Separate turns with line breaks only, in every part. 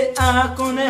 me akone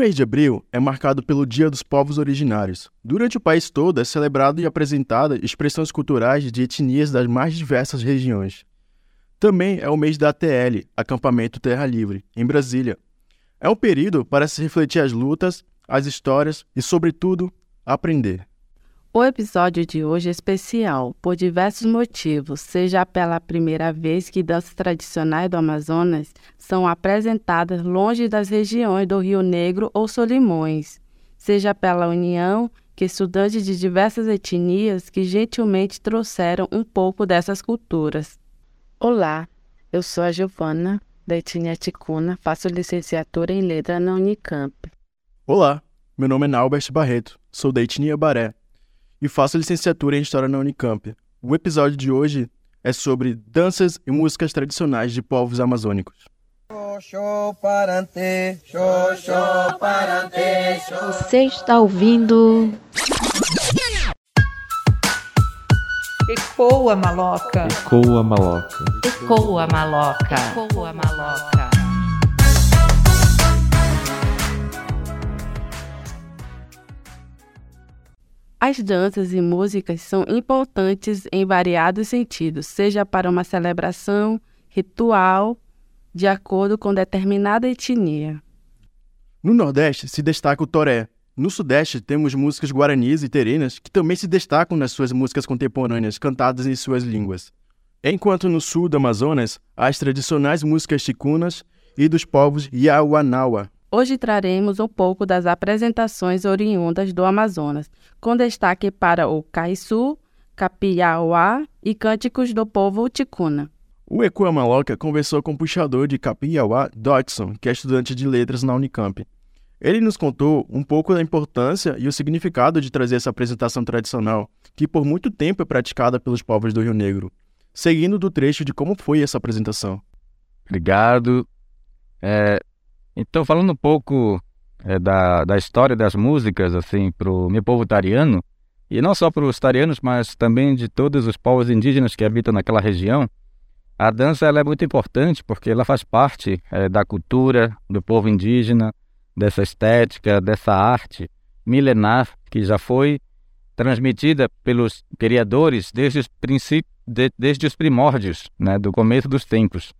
mês de abril é marcado pelo Dia dos Povos Originários. Durante o país todo é celebrado e apresentada expressões culturais de etnias das mais diversas regiões. Também é o mês da ATL, Acampamento Terra Livre, em Brasília. É um período para se refletir as lutas, as histórias e, sobretudo, aprender.
O episódio de hoje é especial por diversos motivos, seja pela primeira vez que danças tradicionais do Amazonas são apresentadas longe das regiões do Rio Negro ou Solimões, seja pela união que estudantes de diversas etnias que gentilmente trouxeram um pouco dessas culturas. Olá, eu sou a Giovana, da etnia ticuna, faço licenciatura em letra na Unicamp.
Olá, meu nome é Naubert Barreto, sou da etnia Baré e faço licenciatura em História na Unicamp. O episódio de hoje é sobre danças e músicas tradicionais de povos amazônicos.
Você está ouvindo
Ecoa maloca.
Ecoa maloca.
Ecoa Maloca. Ecoa Maloca.
As danças e músicas são importantes em variados sentidos, seja para uma celebração, ritual, de acordo com determinada etnia.
No Nordeste se destaca o toré. No Sudeste temos músicas guaranis e terenas que também se destacam nas suas músicas contemporâneas cantadas em suas línguas. Enquanto no sul do Amazonas as tradicionais músicas chicunas e dos povos Yauanawa.
Hoje traremos um pouco das apresentações oriundas do Amazonas, com destaque para o caiçu, capiauá e cânticos do povo ticuna.
O Ecoa Maloca conversou com o puxador de Capiauá, Dodson, que é estudante de letras na Unicamp. Ele nos contou um pouco da importância e o significado de trazer essa apresentação tradicional, que por muito tempo é praticada pelos povos do Rio Negro, seguindo do trecho de como foi essa apresentação.
Obrigado. É, então, falando um pouco é, da, da história das músicas, assim, para o meu povo tariano, e não só para os tarianos, mas também de todos os povos indígenas que habitam naquela região, a dança ela é muito importante porque ela faz parte é, da cultura do povo indígena, dessa estética, dessa arte milenar que já foi transmitida pelos criadores desde os, princípios, de, desde os primórdios, né, do começo dos tempos.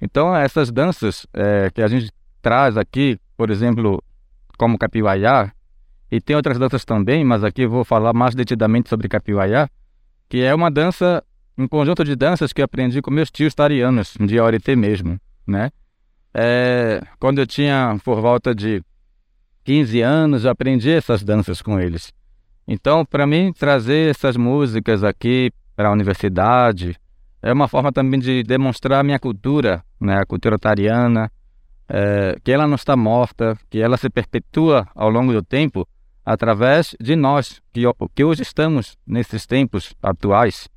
Então, essas danças é, que a gente traz aqui, por exemplo, como capiuaiá, e tem outras danças também, mas aqui vou falar mais detidamente sobre capiuaiá, que é uma dança, um conjunto de danças que aprendi com meus tios tarianos, de Orité mesmo, né? É, quando eu tinha por volta de 15 anos, aprendi essas danças com eles. Então, para mim, trazer essas músicas aqui para a universidade é uma forma também de demonstrar a minha cultura, né, a cultura tariana, é, que ela não está morta, que ela se perpetua ao longo do tempo através de nós, que, que hoje estamos nesses tempos atuais,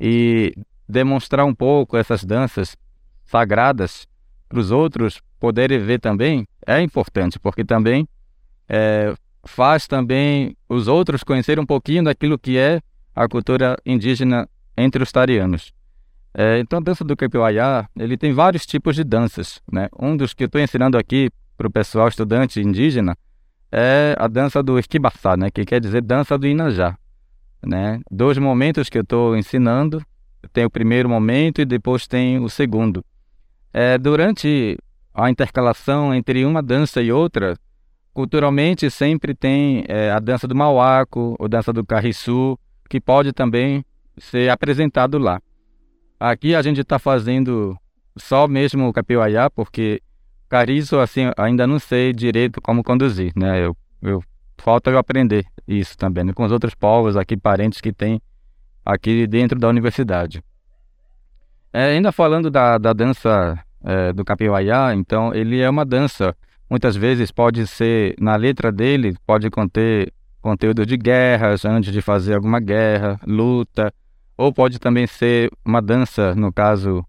e demonstrar um pouco essas danças sagradas para os outros poderem ver também é importante, porque também é, faz também os outros conhecerem um pouquinho daquilo que é a cultura indígena entre os tarianos. É, então, a dança do capiuaiá, ele tem vários tipos de danças. Né? Um dos que eu estou ensinando aqui para o pessoal estudante indígena é a dança do esquibaçá, né? que quer dizer dança do inajá. Né? Dois momentos que eu estou ensinando, tem o primeiro momento e depois tem o segundo. É, durante a intercalação entre uma dança e outra, culturalmente sempre tem é, a dança do mauaco, ou dança do carriçu, que pode também ser apresentado lá. Aqui a gente está fazendo só mesmo o capiuaiá, porque cariço, assim, ainda não sei direito como conduzir, né? Eu, eu falta eu aprender isso também, né? com os outros povos aqui, parentes que tem aqui dentro da universidade. É, ainda falando da, da dança é, do capiuaiá, então ele é uma dança, muitas vezes pode ser, na letra dele, pode conter conteúdo de guerras, antes de fazer alguma guerra, luta, ou pode também ser uma dança, no caso,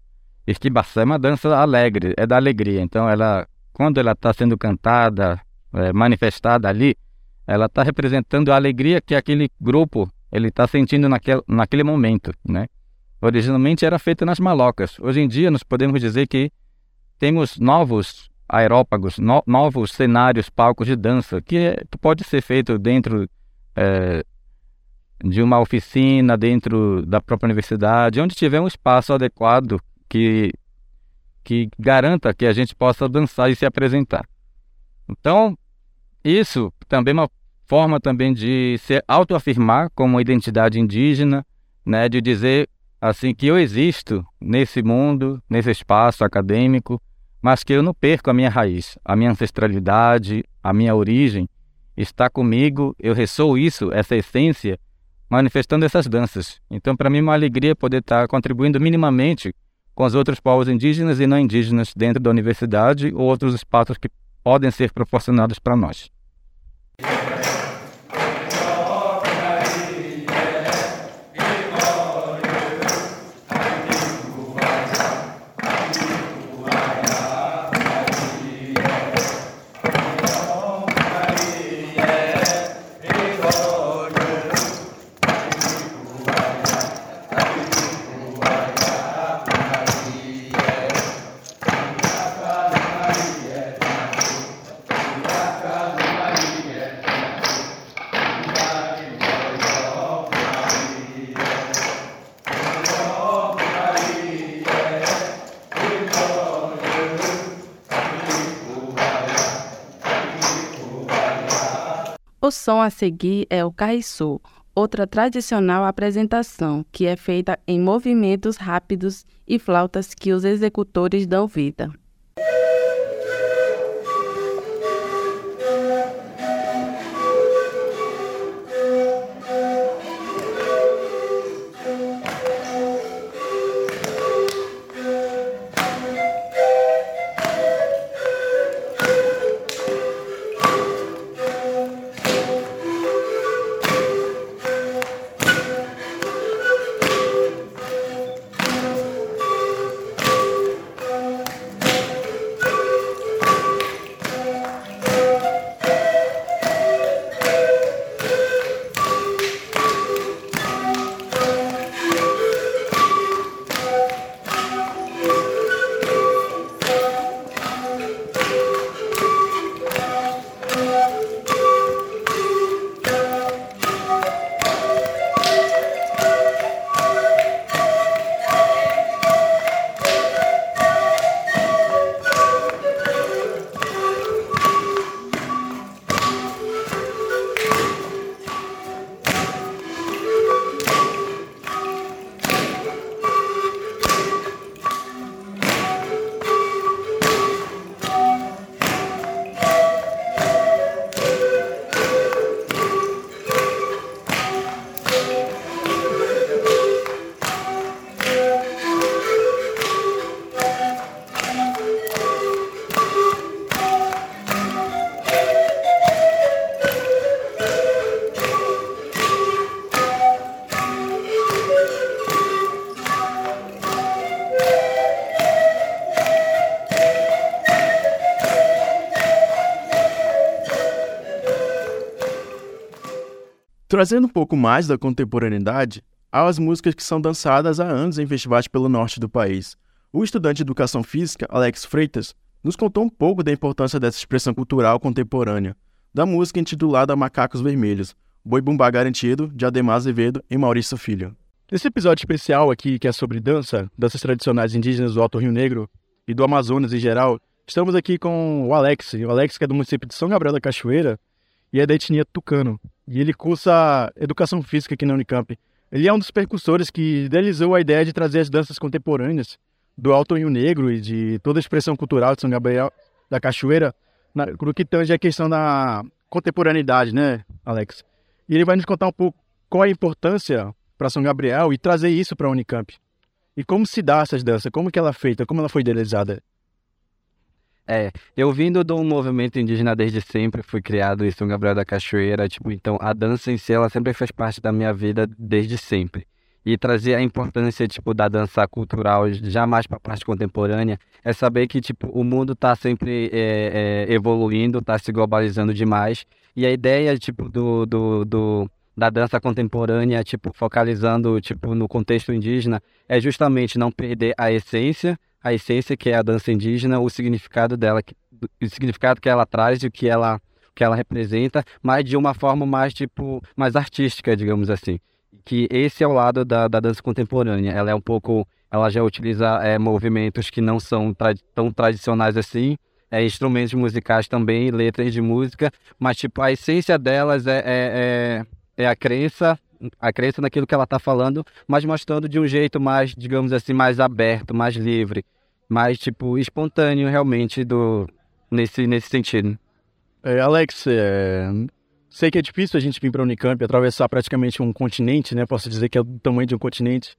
esquibaçá, é uma dança alegre, é da alegria. Então, ela, quando ela está sendo cantada, é, manifestada ali, ela está representando a alegria que aquele grupo ele está sentindo naquele, naquele momento, né? Originalmente era feita nas malocas. Hoje em dia, nós podemos dizer que temos novos aerópagos, no, novos cenários, palcos de dança, que, é, pode ser feito dentro é, de uma oficina, dentro da própria universidade, onde tiver um espaço adequado que, que garanta que a gente possa dançar e se apresentar. Então, isso também é uma forma também de se autoafirmar como identidade indígena, né, de dizer assim que eu existo nesse mundo, nesse espaço acadêmico, mas que eu não perco a minha raiz, a minha ancestralidade, a minha origem está comigo, eu ressoo isso, essa essência, manifestando essas danças. Então, para mim, é uma alegria poder estar contribuindo minimamente com os outros povos indígenas e não indígenas dentro da universidade ou outros espaços que podem ser proporcionados para nós.
O som a seguir é o carriçô, outra tradicional apresentação que é feita em movimentos rápidos e flautas que os executores dão vida.
Trazendo um pouco mais da contemporaneidade, há as músicas que são dançadas há anos em festivais pelo norte do país. O estudante de educação física, Alex Freitas, nos contou um pouco da importância dessa expressão cultural contemporânea, da música intitulada Macacos Vermelhos, Boi Bumbá Garantido, de Ademar Azevedo e Maurício Filho. Nesse episódio especial aqui, que é sobre dança, danças tradicionais indígenas do Alto Rio Negro e do Amazonas em geral, estamos aqui com o Alex, o Alex que é do município de São Gabriel da Cachoeira e é da etnia Tucano. E ele cursa educação física aqui na Unicamp. Ele é um dos percussores que idealizou a ideia de trazer as danças contemporâneas do Alto Rio Negro e de toda a expressão cultural de São Gabriel da Cachoeira, na, no que tange a questão da contemporaneidade, né, Alex? E ele vai nos contar um pouco qual a importância para São Gabriel e trazer isso para a Unicamp. E como se dá essas danças, como que ela é feita, como ela foi idealizada.
É, eu vindo de um movimento indígena desde sempre, fui criado em São Gabriel da Cachoeira, tipo, então a dança em si, ela sempre fez parte da minha vida desde sempre. E trazer a importância, tipo, da dança cultural jamais para a parte contemporânea é saber que, tipo, o mundo está sempre é, é, evoluindo, está se globalizando demais. E a ideia, tipo, do, do, do da dança contemporânea, tipo, focalizando, tipo, no contexto indígena, é justamente não perder a essência, a essência que é a dança indígena, o significado dela, o significado que ela traz e o que ela, que ela representa, mas de uma forma mais tipo mais artística, digamos assim. Que esse é o lado da, da dança contemporânea. Ela é um pouco, ela já utiliza é, movimentos que não são tra tão tradicionais assim, é, instrumentos musicais também, letras de música, mas tipo a essência delas é, é, é, é a crença a crença naquilo que ela está falando, mas mostrando de um jeito mais, digamos assim, mais aberto, mais livre, mais tipo espontâneo realmente do nesse nesse sentido.
É, Alex, é... sei que é difícil a gente vir para Unicamp atravessar praticamente um continente, né? Posso dizer que é do tamanho de um continente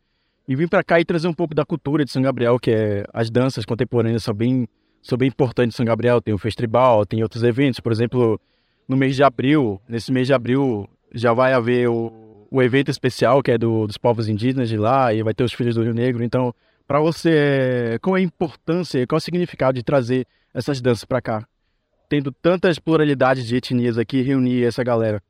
e vir para cá e trazer um pouco da cultura de São Gabriel, que é as danças contemporâneas são bem são bem importantes em São Gabriel. Tem o festival, tem outros eventos, por exemplo, no mês de abril, nesse mês de abril já vai haver o o evento especial que é do, dos povos indígenas de lá e vai ter os filhos do Rio Negro. Então, para você, qual é a importância, qual é o significado de trazer essas danças para cá? Tendo tantas pluralidades de etnias aqui, reunir essa galera.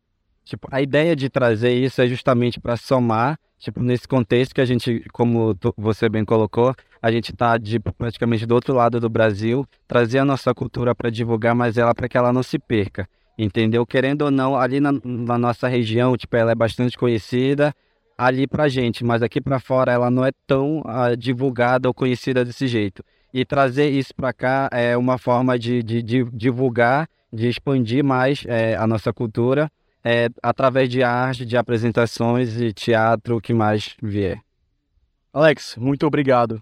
Tipo, a ideia de trazer isso é justamente para somar, tipo, nesse contexto que a gente, como tu, você bem colocou, a gente está de, praticamente do outro lado do Brasil, trazer a nossa cultura para divulgar, mas ela para que ela não se perca entendeu? Querendo ou não, ali na, na, nossa região, tipo, ela é bastante conhecida ali pra gente, mas aqui para fora ela não é tão uh, divulgada ou conhecida desse jeito. E trazer isso para cá é uma forma de, de, de divulgar, de expandir mais é, a nossa cultura é, através de arte, de apresentações e teatro, o que mais vier.
Alex, muito obrigado.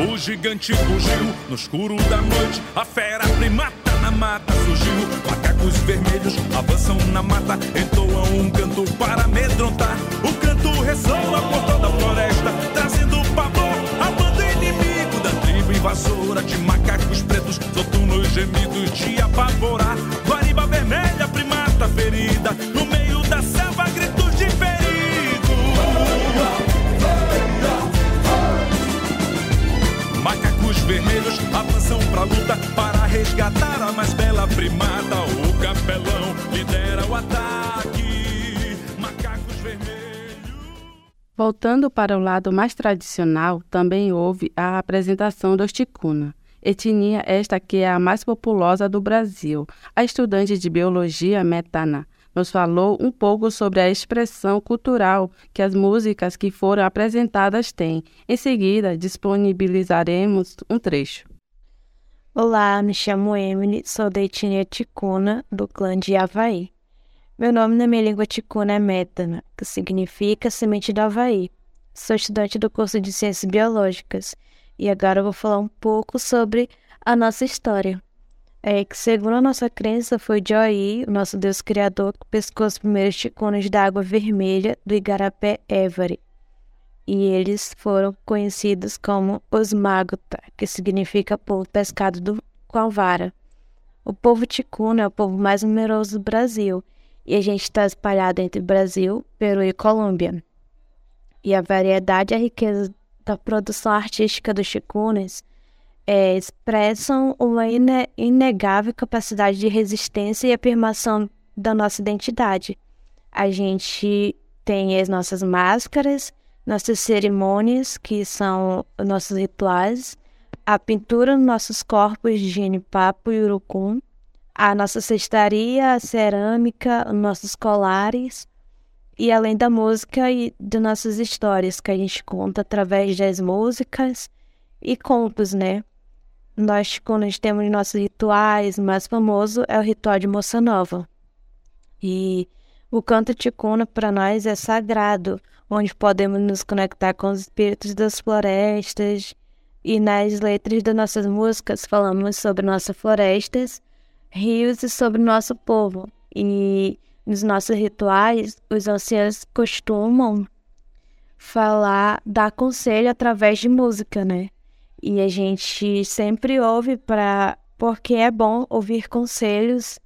O gigante fugiu no escuro da noite. A fera primata na mata surgiu. Macacos vermelhos avançam na mata. Entoam um canto para amedrontar. O canto ressoa por toda a floresta, trazendo pavor a banda inimigo da tribo invasora de macacos pretos. Soturnos gemidos de apavorar.
Voltando para o lado mais tradicional, também houve a apresentação dos ticuna. Etnia esta que é a mais populosa do Brasil. A estudante de biologia Metana nos falou um pouco sobre a expressão cultural que as músicas que foram apresentadas têm. Em seguida, disponibilizaremos um trecho.
Olá, me chamo Emily, sou da etnia ticuna, do clã de Havaí. Meu nome na minha língua ticuna é Metana, que significa semente do Havaí. Sou estudante do curso de Ciências Biológicas e agora eu vou falar um pouco sobre a nossa história. É que, segundo a nossa crença, foi Joí, o nosso Deus Criador, que pescou os primeiros ticunas da água vermelha do Igarapé Évore. E eles foram conhecidos como os Maguta, que significa povo pescado do, com a vara. O povo ticuna é o povo mais numeroso do Brasil, e a gente está espalhado entre Brasil, Peru e Colômbia. E a variedade e a riqueza da produção artística dos ticunas é, expressam uma ine inegável capacidade de resistência e afirmação da nossa identidade. A gente tem as nossas máscaras, nossas cerimônias, que são nossos rituais, a pintura nos nossos corpos de genipapo e urucum, a nossa cestaria, a cerâmica, os nossos colares, e além da música e de nossas histórias que a gente conta através das músicas e contos, né? nós ticunas temos nossos rituais, o mais famoso é o ritual de Moça Nova. E o canto ticuna para nós é sagrado, onde podemos nos conectar com os espíritos das florestas. E nas letras das nossas músicas falamos sobre nossas florestas, rios e sobre nosso povo. E nos nossos rituais, os anciãos costumam falar, dar conselho através de música, né? E a gente sempre ouve para porque é bom ouvir conselhos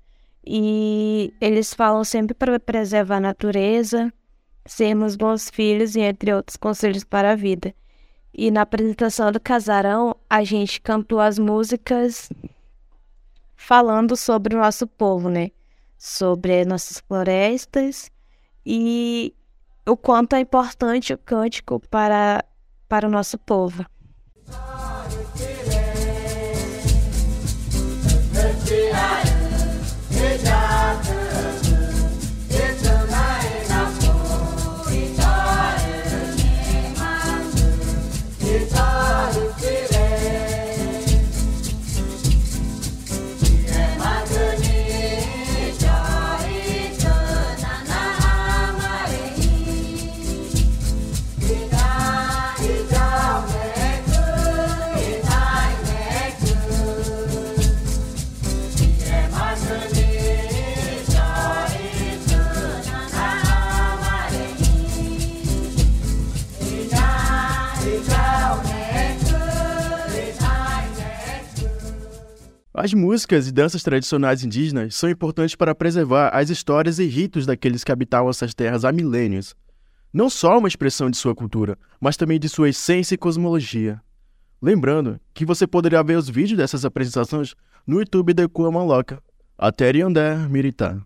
e eles falam sempre para preservar a natureza, sermos bons filhos e entre outros conselhos para a vida. E na apresentação do casarão, a gente cantou as músicas falando sobre o nosso povo, né? Sobre nossas florestas e o quanto é importante o cântico para, para o nosso povo.
As músicas e danças tradicionais indígenas são importantes para preservar as histórias e ritos daqueles que habitavam essas terras há milênios. Não só uma expressão de sua cultura, mas também de sua essência e cosmologia. Lembrando que você poderá ver os vídeos dessas apresentações no YouTube da Ekua Maloca, até Andé Miritá.